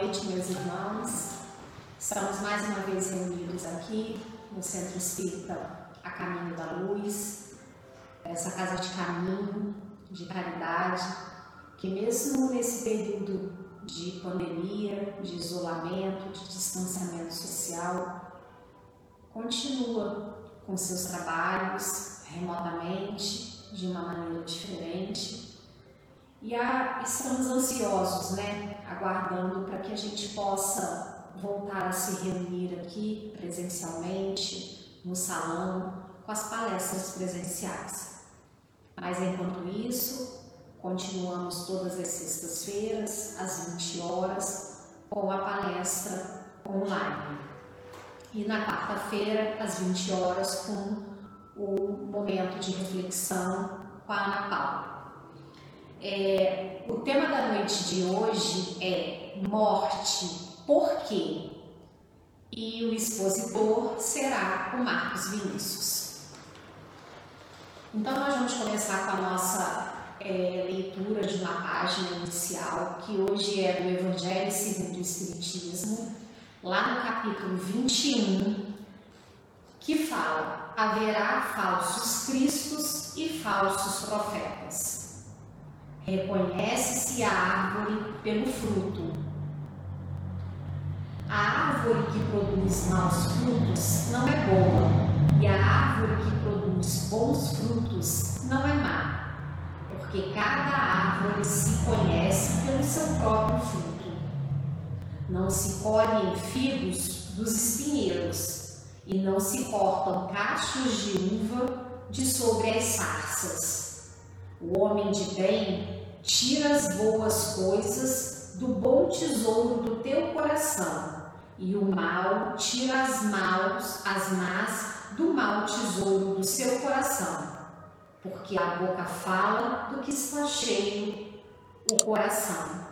Noite, meus irmãos. Estamos mais uma vez reunidos aqui no Centro Espírita A Caminho da Luz, essa casa de caminho, de caridade, que mesmo nesse período de pandemia, de isolamento, de distanciamento social, continua com seus trabalhos remotamente, de uma maneira diferente e a, estamos ansiosos, né? Aguardando para que a gente possa voltar a se reunir aqui presencialmente, no salão, com as palestras presenciais. Mas enquanto isso, continuamos todas as sextas-feiras, às 20 horas, com a palestra online. E na quarta-feira, às 20 horas, com o momento de reflexão com a Ana Paula. É, o tema da noite de hoje é morte, por quê? E o expositor será o Marcos Vinícius. Então, nós vamos começar com a nossa é, leitura de uma página inicial, que hoje é do Evangelho segundo o Espiritismo, lá no capítulo 21, que fala: haverá falsos cristos e falsos profetas. Reconhece-se a árvore pelo fruto. A árvore que produz maus frutos não é boa, e a árvore que produz bons frutos não é má, porque cada árvore se conhece pelo seu próprio fruto. Não se colhem figos dos espinheiros, e não se cortam cachos de uva de sobre as sarças. O homem de bem Tira as boas coisas do bom tesouro do teu coração, e o mal tira as maus, as más do mau tesouro do seu coração, porque a boca fala do que está cheio o coração.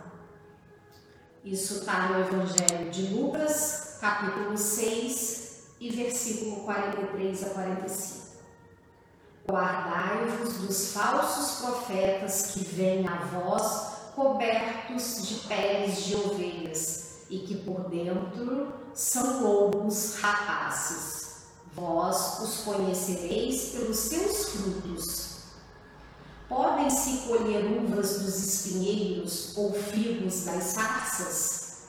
Isso está no Evangelho de Lucas, capítulo 6, e versículo 43 a 45. Guardai-vos dos falsos profetas que vêm a vós cobertos de peles de ovelhas e que por dentro são lobos rapazes. Vós os conhecereis pelos seus frutos. Podem-se colher uvas dos espinheiros ou figos das sarças?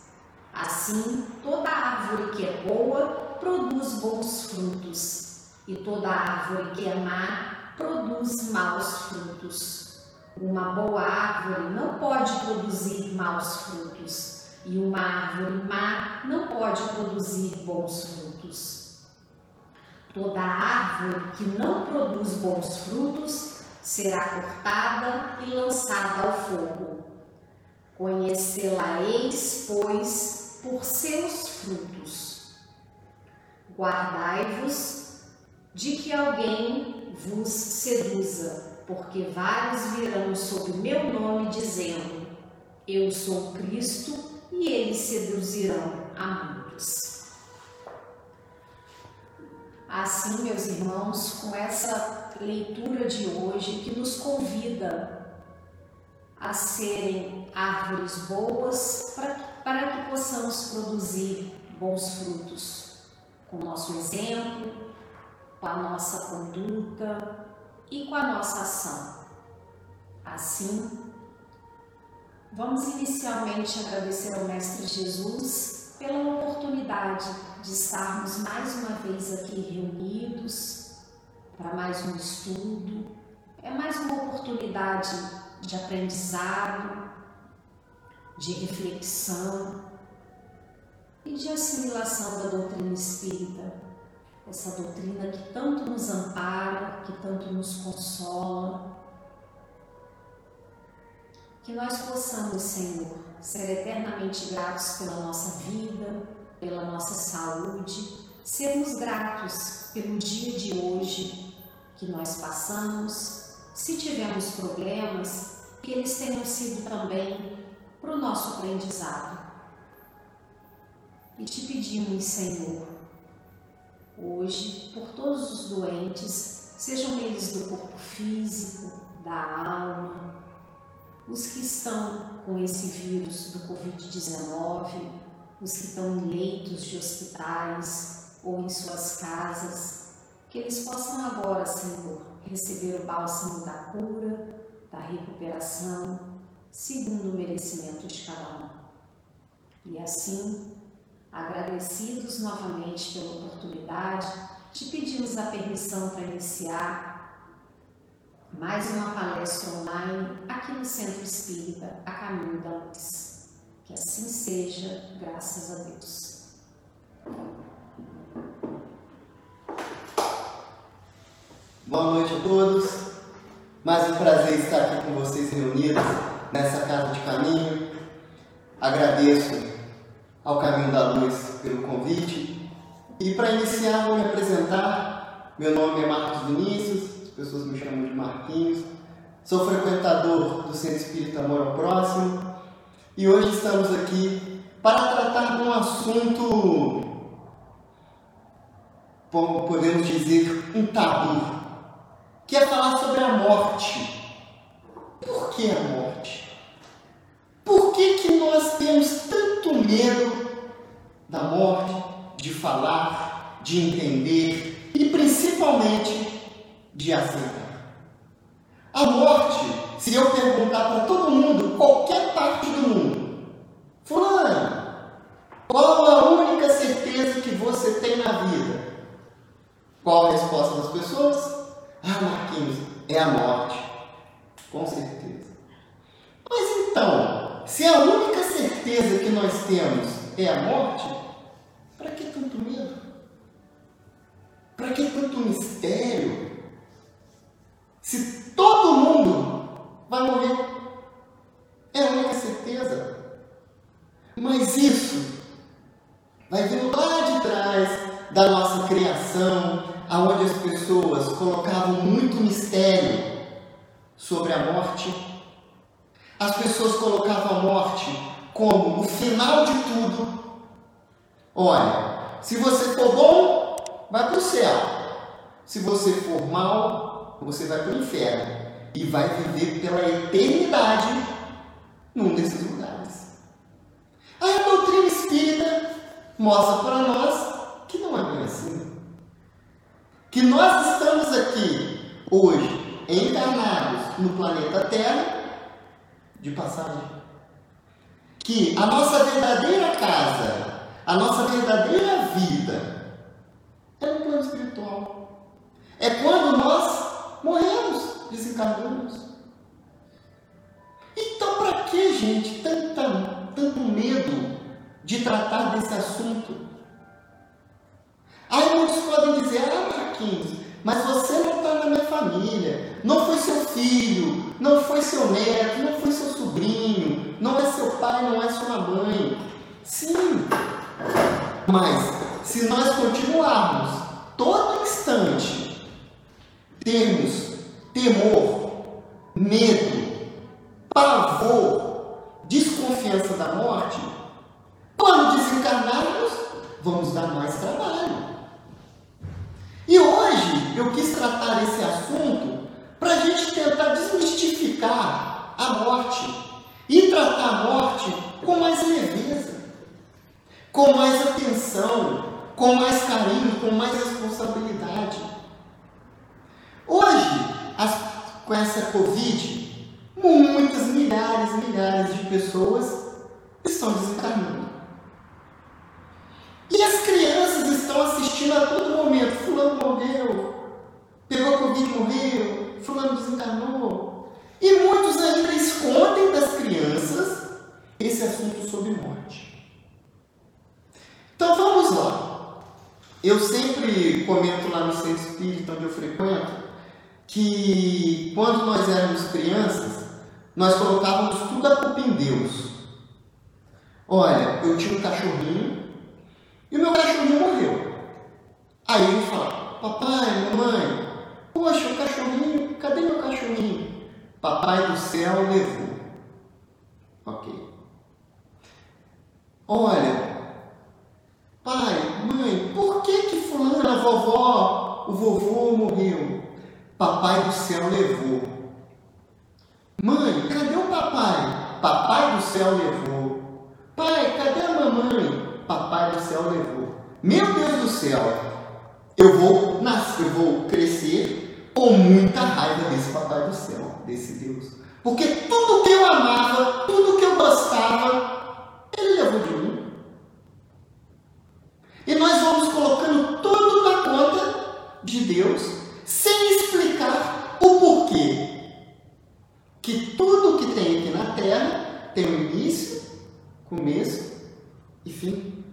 Assim, toda árvore que é boa produz bons frutos e toda árvore que é má produz maus frutos. Uma boa árvore não pode produzir maus frutos, e uma árvore má não pode produzir bons frutos. Toda árvore que não produz bons frutos será cortada e lançada ao fogo. Conhecê-la-eis, pois, por seus frutos. Guardai-vos de que alguém vos seduza, porque vários virão sob meu nome dizendo: Eu sou Cristo, e eles seduzirão a muitos. Assim, meus irmãos, com essa leitura de hoje que nos convida a serem árvores boas para, para que possamos produzir bons frutos, com nosso exemplo, com a nossa conduta e com a nossa ação. Assim, vamos inicialmente agradecer ao Mestre Jesus pela oportunidade de estarmos mais uma vez aqui reunidos para mais um estudo. É mais uma oportunidade de aprendizado, de reflexão e de assimilação da doutrina espírita essa doutrina que tanto nos ampara, que tanto nos consola. Que nós possamos, Senhor, ser eternamente gratos pela nossa vida, pela nossa saúde, sermos gratos pelo dia de hoje que nós passamos. Se tivermos problemas, que eles tenham sido também para o nosso aprendizado. E te pedimos, Senhor, hoje por todos os doentes, sejam eles do corpo físico, da alma, os que estão com esse vírus do Covid-19, os que estão em leitos de hospitais ou em suas casas, que eles possam agora, Senhor, receber o bálsamo da cura, da recuperação, segundo o merecimento de cada um. E assim, agradecidos novamente pela oportunidade, te pedimos a permissão para iniciar mais uma palestra online aqui no Centro Espírita A Caminho da Luz. Que assim seja, graças a Deus. Boa noite a todos. Mais um prazer estar aqui com vocês reunidos nessa casa de caminho. Agradeço ao Caminho da Luz pelo convite. E para iniciar, vou me apresentar. Meu nome é Marcos Vinícius, pessoas me chamam de Marquinhos. Sou frequentador do Centro Espírita Amor ao Próximo e hoje estamos aqui para tratar de um assunto, podemos dizer, um tabu, que é falar sobre a morte. Por que a morte? Por que, que nós temos tanto medo da morte, de falar, de entender e principalmente de aceitar. A morte, se eu perguntar para todo mundo, qualquer parte do mundo, Fulano, qual a única certeza que você tem na vida? Qual a resposta das pessoas? Ah, Marquinhos, é a morte. Com certeza. Mas então, se a única certeza que nós temos é a morte, para que tanto medo? Para que tanto mistério? Se todo mundo vai morrer, é a única certeza. Mas isso vai vindo lá de trás da nossa criação, aonde as pessoas colocavam muito mistério sobre a morte. As pessoas colocavam a morte como o final de tudo. Olha, se você for bom, vai para o céu. Se você for mal, você vai para o inferno e vai viver pela eternidade num desses lugares. A doutrina espírita mostra para nós que não é bem assim. Que nós estamos aqui hoje encarnados no planeta Terra de passagem. Que a nossa verdadeira casa, a nossa verdadeira vida é no plano espiritual. É quando nós morremos, desencarnamos. Então, para que, gente, tanta, tanto medo de tratar desse assunto? Aí muitos podem dizer, ah, Marquinhos, mas você filho, não foi seu neto, não foi seu sobrinho, não é seu pai, não é sua mãe. Sim, mas se nós continuarmos todo instante termos temor, medo, pavor, desconfiança da morte, quando desencarnarmos, vamos dar mais trabalho. E hoje eu quis tratar esse assunto para a gente tentar desmistificar a morte e tratar a morte com mais leveza, com mais atenção, com mais carinho, com mais responsabilidade. Hoje, as, com essa Covid, muitas, milhares e milhares de pessoas estão desencarnando. E as crianças estão assistindo a todo momento. Fulano morreu, pegou Covid e morreu, fulano desencarnou. E muitos ainda escondem das crianças esse assunto sobre morte. Então vamos lá. Eu sempre comento lá no centro espírita onde eu frequento que quando nós éramos crianças, nós colocávamos tudo a culpa em Deus. Olha, eu tinha um cachorrinho e o meu cachorrinho morreu. Aí gente fala, papai, mamãe, poxa, o cachorrinho, cadê meu cachorrinho? Papai do céu levou. Ok. Olha, pai, mãe, por que que fulana, vovó, o vovô morreu? Papai do céu levou. Mãe, cadê o papai? papai do céu levou. Pai, cadê a mamãe? Papai do céu levou. Meu Deus do céu, eu vou nascer, eu vou crescer com muita raiva desse papai do céu, desse Deus. Porque tudo que eu amava, tudo que eu gostava, ele levou de mim. E nós vamos colocando de Deus, sem explicar o porquê. Que tudo que tem aqui na terra tem um início, começo e fim.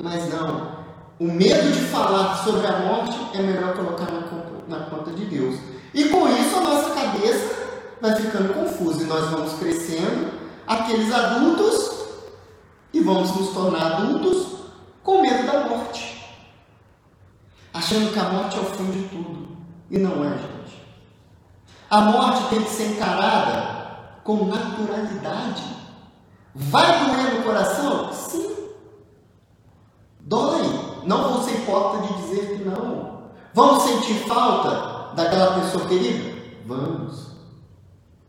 Mas não, o medo de falar sobre a morte é melhor colocar na na conta de Deus. E com isso a nossa cabeça vai ficando confusa e nós vamos crescendo, aqueles adultos, e vamos nos tornar adultos com medo da morte, achando que a morte é o fim de tudo. E não é, gente. A morte tem que ser encarada com naturalidade. Vai doer no coração? Sim. Dói. Não vou ser hipócrita de dizer que não. Vamos sentir falta daquela pessoa querida? Vamos.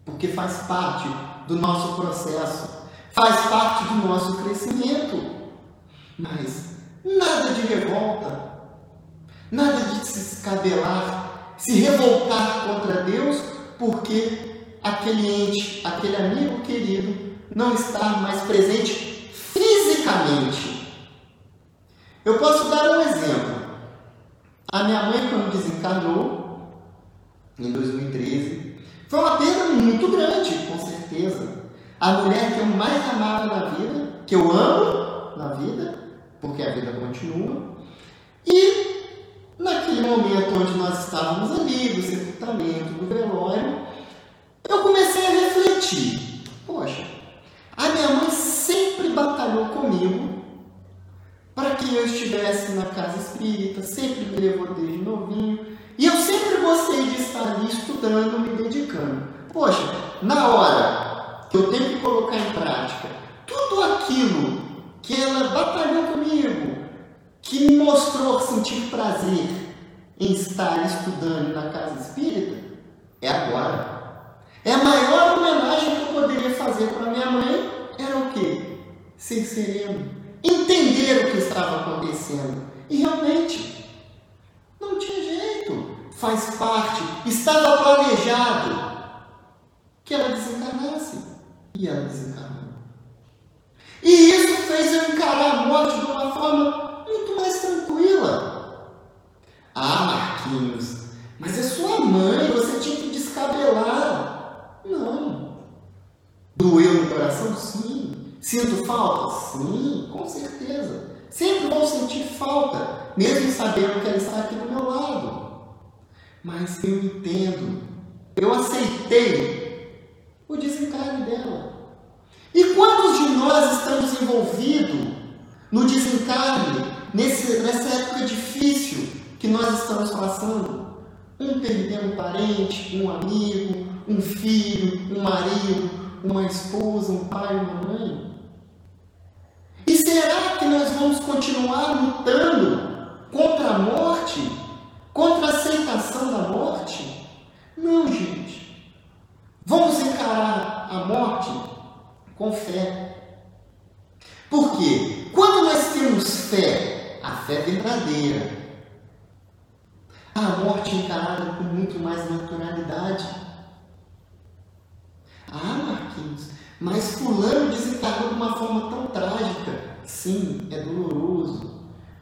Porque faz parte do nosso processo, faz parte do nosso crescimento. Mas nada de revolta, nada de se escabelar, se revoltar contra Deus, porque aquele ente, aquele amigo querido, não está mais presente fisicamente. Eu posso dar um exemplo. A minha mãe, quando desencarnou, em 2013, foi uma perda muito grande, com certeza. A mulher que eu mais amava na vida, que eu amo na vida, porque a vida continua. E momento onde nós estávamos ali, do sepultamento, do velório, eu comecei a refletir. Poxa, a minha mãe sempre batalhou comigo para que eu estivesse na casa espírita, sempre me levou desde novinho. E eu sempre gostei de estar ali estudando, me dedicando. Poxa, na hora que eu tenho que colocar em prática tudo aquilo que ela batalhou comigo, que me mostrou sentir prazer em estar estudando na casa espírita, é agora. É a maior homenagem que eu poderia fazer para minha mãe era o quê? Ser sereno, entender o que estava acontecendo. E realmente, não tinha jeito, faz parte, estava planejado que ela desencarnasse. E ela desencarnou. E isso fez eu encarar a morte de uma forma muito mais tranquila. Ah, Marquinhos, mas é sua mãe, você tinha que descabelar. Não. Doeu no coração? Sim. Sinto falta? Sim, com certeza. Sempre vou sentir falta, mesmo sabendo que ela está aqui do meu lado. Mas eu entendo, eu aceitei o desencarne dela. E quantos de nós estamos envolvidos no desencarne, nesse, nessa época difícil que nós estamos passando? Um perdeu um parente, um amigo, um filho, um marido, uma esposa, um pai, uma mãe. E será que nós vamos continuar lutando contra a morte? Contra a aceitação da morte? Não, gente. Vamos encarar a morte com fé. Por quê? Quando nós temos fé, a fé verdadeira, a morte encarada com muito mais naturalidade. Ah, Marquinhos, mas fulano desencarnou de uma forma tão trágica. Sim, é doloroso.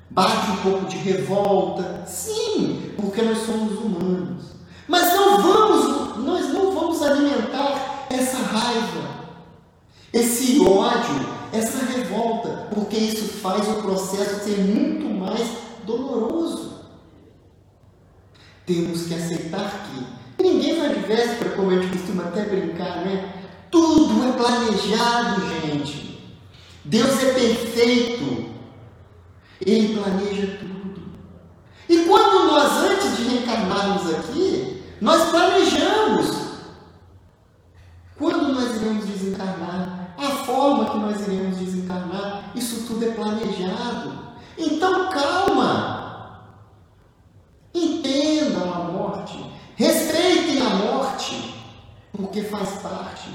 Bate um pouco de revolta. Sim, porque nós somos humanos. Mas não vamos, nós não vamos alimentar essa raiva esse ódio, essa revolta, porque isso faz o processo ser muito mais doloroso. Temos que aceitar que ninguém vai de véspera, como a gente costuma até brincar, né? Tudo é planejado, gente. Deus é perfeito. Ele planeja tudo. E quando nós, antes de reencarnarmos aqui, nós planejamos quando nós iremos desencarnar, a forma que nós iremos desencarnar, isso tudo é planejado. Então calma. Entendam a morte. Respeitem a morte, porque faz parte.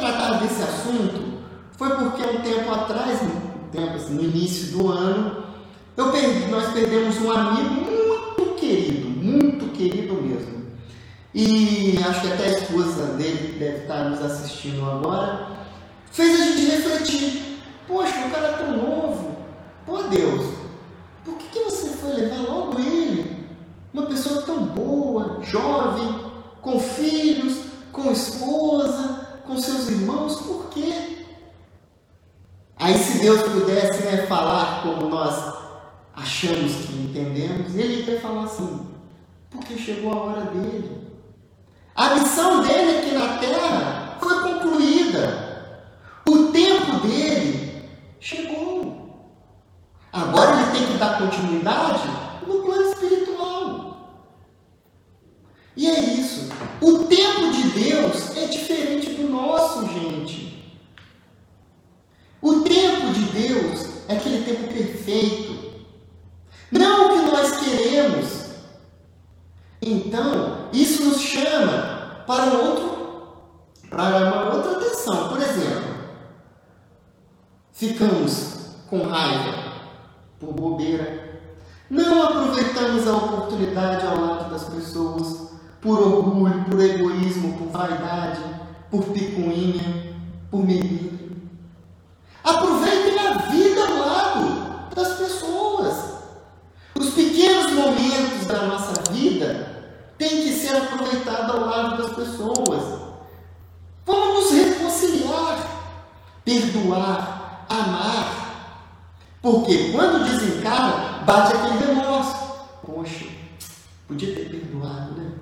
tratar desse assunto foi porque um tempo atrás, um tempo assim, no início do ano, eu perdi, nós perdemos um amigo muito querido, muito querido mesmo. E acho que até a esposa dele, que deve estar nos assistindo agora, fez a gente refletir. Poxa, o cara é tão novo. Pô Deus, por que, que você foi levar logo ele? Uma pessoa tão boa, jovem, com filhos, com esposa, com seus irmãos, por quê? Aí se Deus pudesse né, falar como nós achamos que entendemos, ele ia falar assim, porque chegou a hora dele. A missão dele aqui na terra foi concluída. O tempo dele chegou. Agora ele tem que dar continuidade no plano espiritual. E é isso. O tempo de Deus é diferente do nosso, gente. O tempo de Deus é aquele tempo perfeito. Não o que nós queremos. Então, isso nos chama para outro, para uma outra atenção. Por exemplo, ficamos com raiva por bobeira, não aproveitamos a oportunidade ao lado das pessoas por orgulho, por egoísmo, por vaidade, por picuinha, por melindre. Aproveitem a vida ao lado das pessoas. Os pequenos momentos da nossa vida têm que ser aproveitados ao lado das pessoas. Vamos nos reconciliar, perdoar, amar. Porque quando desencarna, bate aquele remorso. Poxa, podia ter perdoado, né?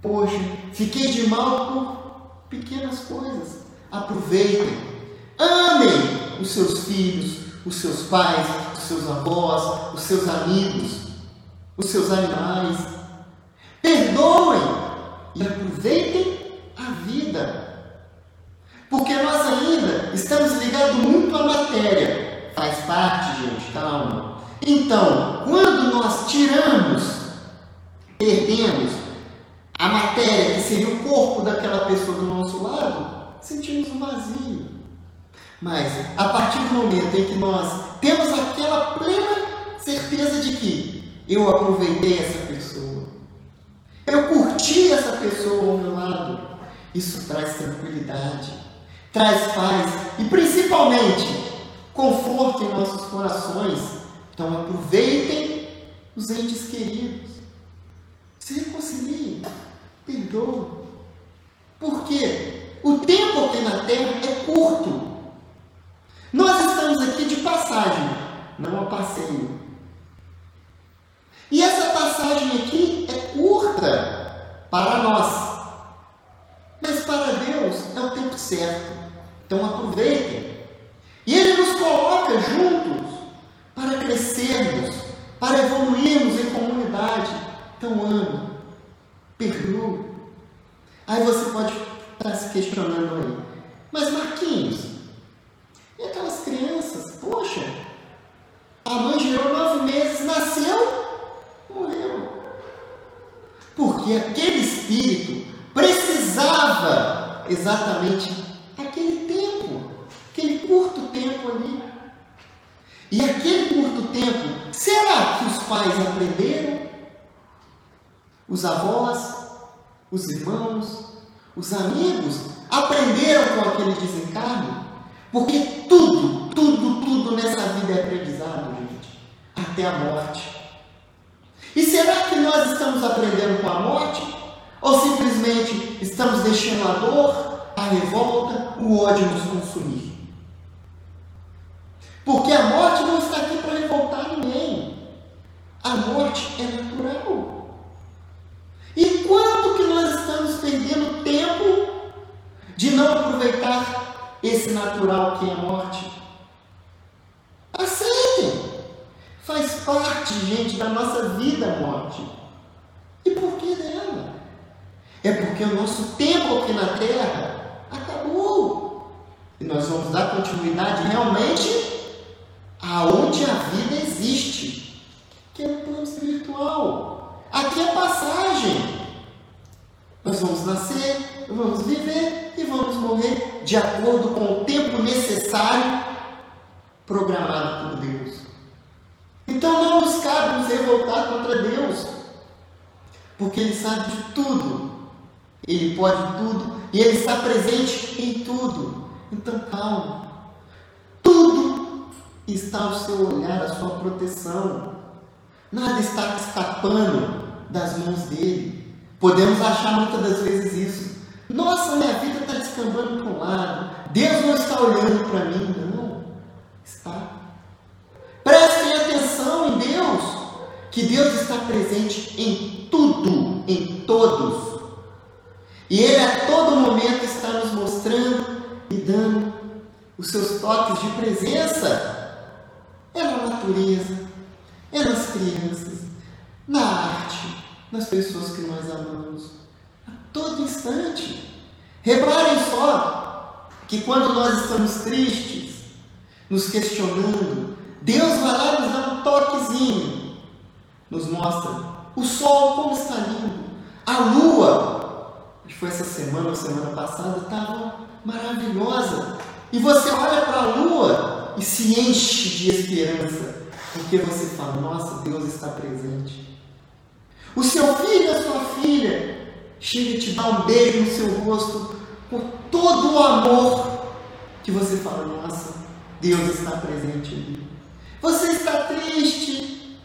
Poxa, fiquei de mal por pequenas coisas. Aproveitem, amem os seus filhos, os seus pais, os seus avós, os seus amigos, os seus animais. Perdoem e aproveitem a vida. Porque nós ainda estamos ligados muito à matéria. Faz parte, gente, calma. Então, quando nós tiramos, perdemos a matéria, que seria o corpo daquela pessoa do nosso lado, sentimos um vazio. Mas, a partir do momento em que nós temos aquela plena certeza de que eu aproveitei essa pessoa, eu curti essa pessoa ao meu lado, isso traz tranquilidade, traz paz e principalmente conforto em nossos corações. Então aproveitem os entes queridos, se reconciliem, perdoem. Porque o tempo aqui na Terra é curto. Nós estamos aqui de passagem, não a passeio. E essa passagem para nós. Mas para Deus é o tempo certo. Então aproveitem. E Ele nos coloca juntos para crescermos, para evoluirmos em comunidade. Então ame, perdoe. Aí você pode estar se questionando aí. Mas Marquinhos, e aquelas crianças? Poxa, a mãe gerou nove meses, nasceu, morreu. Porque aquele espírito precisava exatamente aquele tempo, aquele curto tempo ali. E aquele curto tempo, será que os pais aprenderam? Os avós, os irmãos, os amigos aprenderam com aquele desencarne? Porque tudo, tudo, tudo é aprendizado, gente, até a morte. E será que nós estamos aprendendo com a morte? Ou simplesmente estamos deixando a dor, a revolta, o ódio nos consumir? Porque a morte não está aqui para revoltar ninguém. A morte é natural. E quanto que nós estamos perdendo tempo de não aproveitar esse natural que é a morte? Aceitem. Faz parte, gente, da nossa vida a morte. E por que dela? É porque o nosso tempo aqui na Terra acabou. E nós vamos dar continuidade realmente aonde a vida existe, que é o plano espiritual. Aqui é passagem. Nós vamos nascer, vamos viver e vamos morrer de acordo com o tempo necessário programado por Deus. Então não nos cabe nos revoltar contra Deus, porque Ele sabe de tudo, Ele pode tudo e Ele está presente em tudo. Então calma, tudo está ao seu olhar, à sua proteção, nada está escapando das mãos dele. Podemos achar muitas das vezes isso. Nossa, minha vida está descambando para um lado. Deus não está olhando para mim, não. Está. Prestem atenção em Deus, que Deus está presente em tudo, em todos. E Ele a todo momento está nos mostrando e dando os seus toques de presença. É na natureza, é nas crianças, na arte, nas pessoas que nós amamos, a todo instante. Reparem só que quando nós estamos tristes, nos questionando, Deus vai lá nos dar um toquezinho, nos mostra o sol como está lindo, a lua, que foi essa semana ou semana passada, estava maravilhosa. E você olha para a lua e se enche de esperança, porque você fala: Nossa, Deus está presente. O seu filho, a sua filha, chega e te dá um beijo no seu rosto com todo o amor que você fala: Nossa, Deus está presente ali. Você está triste,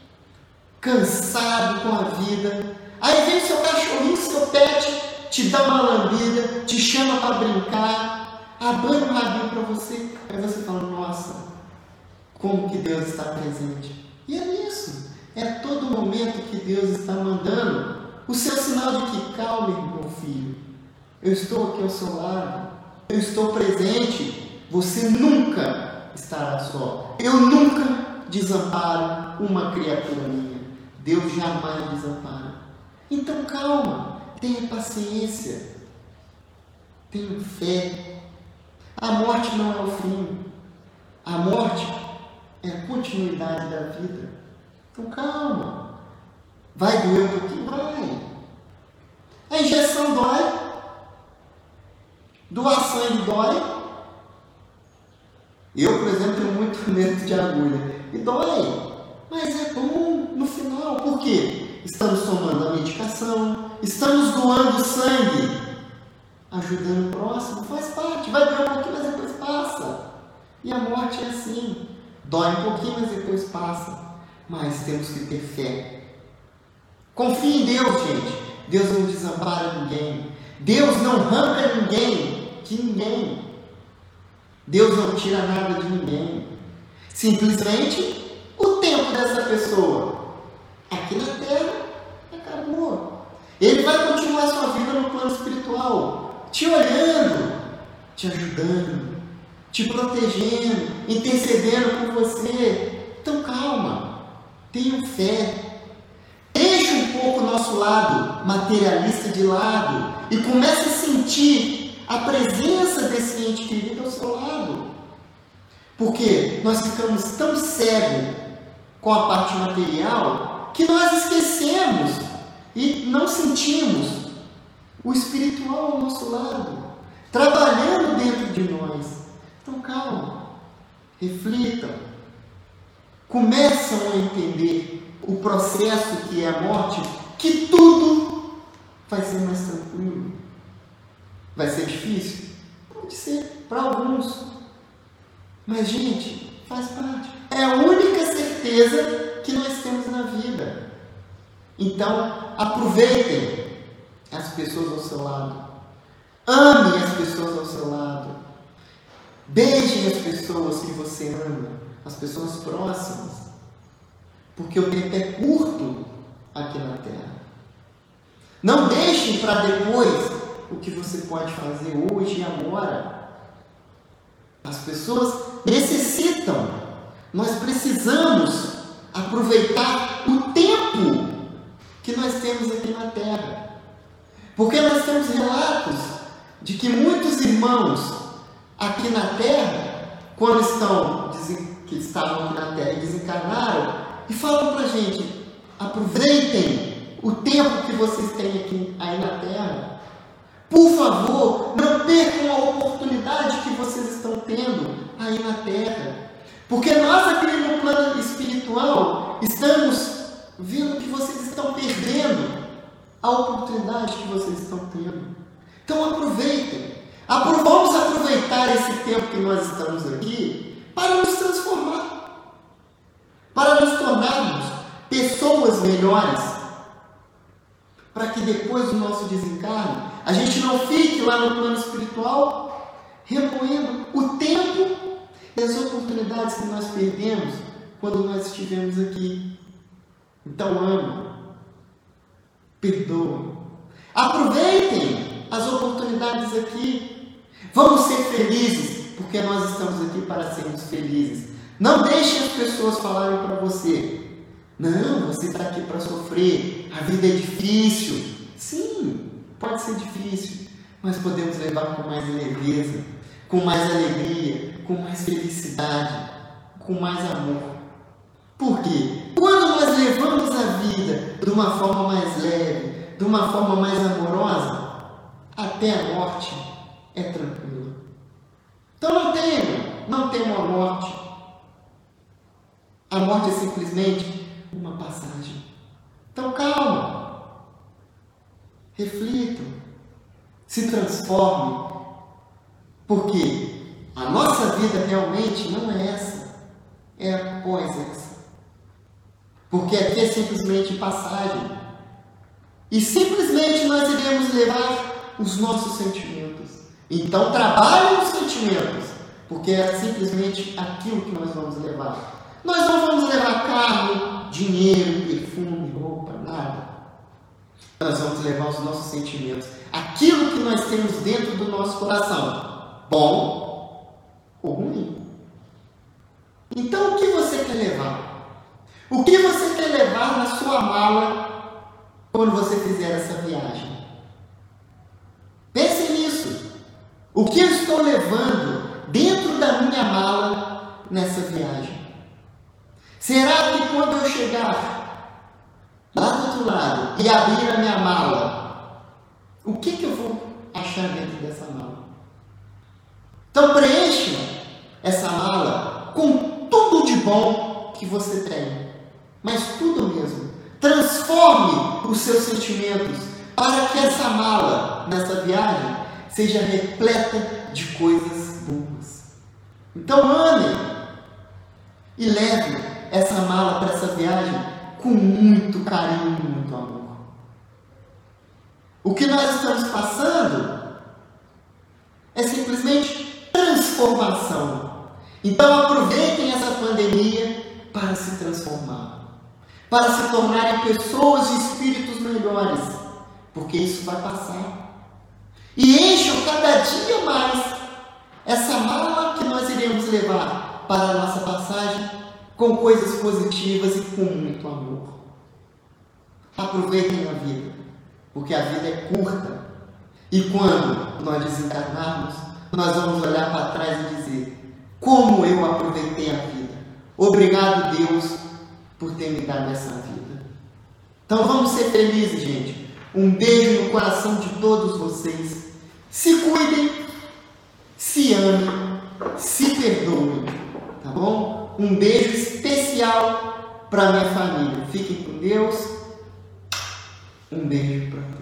cansado com a vida. Aí vem seu cachorrinho, seu pet, te dá uma lambida, te chama para brincar, abana um rabinho para você. Aí você fala: Nossa, como que Deus está presente. E é isso. É todo momento que Deus está mandando o seu sinal de que calme, meu filho. Eu estou aqui ao seu lado. Eu estou presente. Você nunca estará só. Eu nunca desamparo uma criatura minha. Deus jamais desampara. Então calma, tenha paciência, tenha fé. A morte não é o fim. A morte é a continuidade da vida. Então calma. Vai doer um pouquinho? Vai. A injeção dói. Doar sangue dói. Eu, por exemplo, tenho muito medo de agulha. E dói. Mas é bom no final. Por quê? Estamos tomando a medicação, estamos doando sangue, ajudando o próximo, faz parte. Vai doer um pouquinho, mas depois passa. E a morte é assim. Dói um pouquinho, mas depois passa mas temos que ter fé. Confie em Deus, gente. Deus não desampara ninguém. Deus não arranca ninguém de ninguém. Deus não tira nada de ninguém. Simplesmente o tempo dessa pessoa aqui na terra acabou. Ele vai continuar sua vida no plano espiritual, te olhando, te ajudando, te protegendo, intercedendo por você. Então calma. Tenham fé. Deixe um pouco o nosso lado materialista de lado e comece a sentir a presença desse ente querido ao seu lado. Porque nós ficamos tão cegos com a parte material que nós esquecemos e não sentimos o espiritual ao nosso lado, trabalhando dentro de nós. Então calma, reflitam, começam a entender o processo que é a morte, que tudo vai ser mais tranquilo. Vai ser difícil? Pode ser, para alguns. Mas, gente, faz parte. É a única certeza que nós temos na vida. Então, aproveitem as pessoas ao seu lado. Ame as pessoas ao seu lado. Beijem as pessoas que você ama as pessoas próximas, porque o tempo é curto aqui na Terra. Não deixe para depois o que você pode fazer hoje e agora. As pessoas necessitam, nós precisamos aproveitar o tempo que nós temos aqui na Terra. Porque nós temos relatos de que muitos irmãos aqui na Terra, quando estão que estavam aqui na Terra e desencarnaram, e falam para a gente: aproveitem o tempo que vocês têm aqui aí na Terra, Por favor, não percam a oportunidade que vocês estão tendo aí na terra. Porque nós aqui no plano espiritual estamos vendo que vocês estão perdendo a oportunidade que vocês estão tendo. Então aproveitem. Vamos aproveitar esse tempo que nós estamos aqui para nos transformar, para nos tornarmos pessoas melhores, para que depois do nosso desencarne a gente não fique lá no plano espiritual remoendo o tempo e as oportunidades que nós perdemos quando nós estivemos aqui. Então ame, perdoe, aproveitem as oportunidades aqui. Vamos ser felizes, porque nós estamos aqui para sermos felizes. Não deixe as pessoas falarem para você. Não, você está aqui para sofrer. A vida é difícil. Sim, pode ser difícil, mas podemos levar com mais leveza, com mais alegria, com mais felicidade, com mais amor. Por quê? Quando nós levamos a vida de uma forma mais leve, de uma forma mais amorosa, até a morte é tranquila. Então não temam, não temam a morte. A morte é simplesmente uma passagem. Então calma, reflitam, se transformem, porque a nossa vida realmente não é essa, é após essa. Porque aqui é simplesmente passagem. E simplesmente nós iremos levar os nossos sentimentos. Então trabalhem os sentimentos, porque é simplesmente aquilo que nós vamos levar. Nós não vamos levar carne, dinheiro, perfume, roupa, nada. Nós vamos levar os nossos sentimentos. Aquilo que nós temos dentro do nosso coração. Bom ou ruim. Então o que você quer levar? O que você quer levar na sua mala quando você fizer essa viagem? Pense nisso. O que eu estou levando dentro da minha mala nessa viagem? Será que quando eu chegar lá do outro lado e abrir a minha mala, o que, que eu vou achar dentro dessa mala? Então preencha essa mala com tudo de bom que você tem mas tudo mesmo. Transforme os seus sentimentos para que essa mala nessa viagem seja repleta de coisas boas. Então ame e leve essa mala para essa viagem com muito carinho muito amor. O que nós estamos passando é simplesmente transformação. Então aproveitem essa pandemia para se transformar para se tornarem pessoas e espíritos melhores, porque isso vai passar. E encham cada dia mais essa mala que nós iremos levar para a nossa passagem com coisas positivas e com muito amor. Aproveitem a vida, porque a vida é curta. E quando nós desencarnarmos, nós vamos olhar para trás e dizer: Como eu aproveitei a vida. Obrigado, Deus, por ter me dado essa vida. Então vamos ser felizes, gente. Um beijo no coração de todos vocês. Se cuidem, se amem, se perdoem, tá bom? Um beijo especial para minha família. Fiquem com Deus. Um beijo para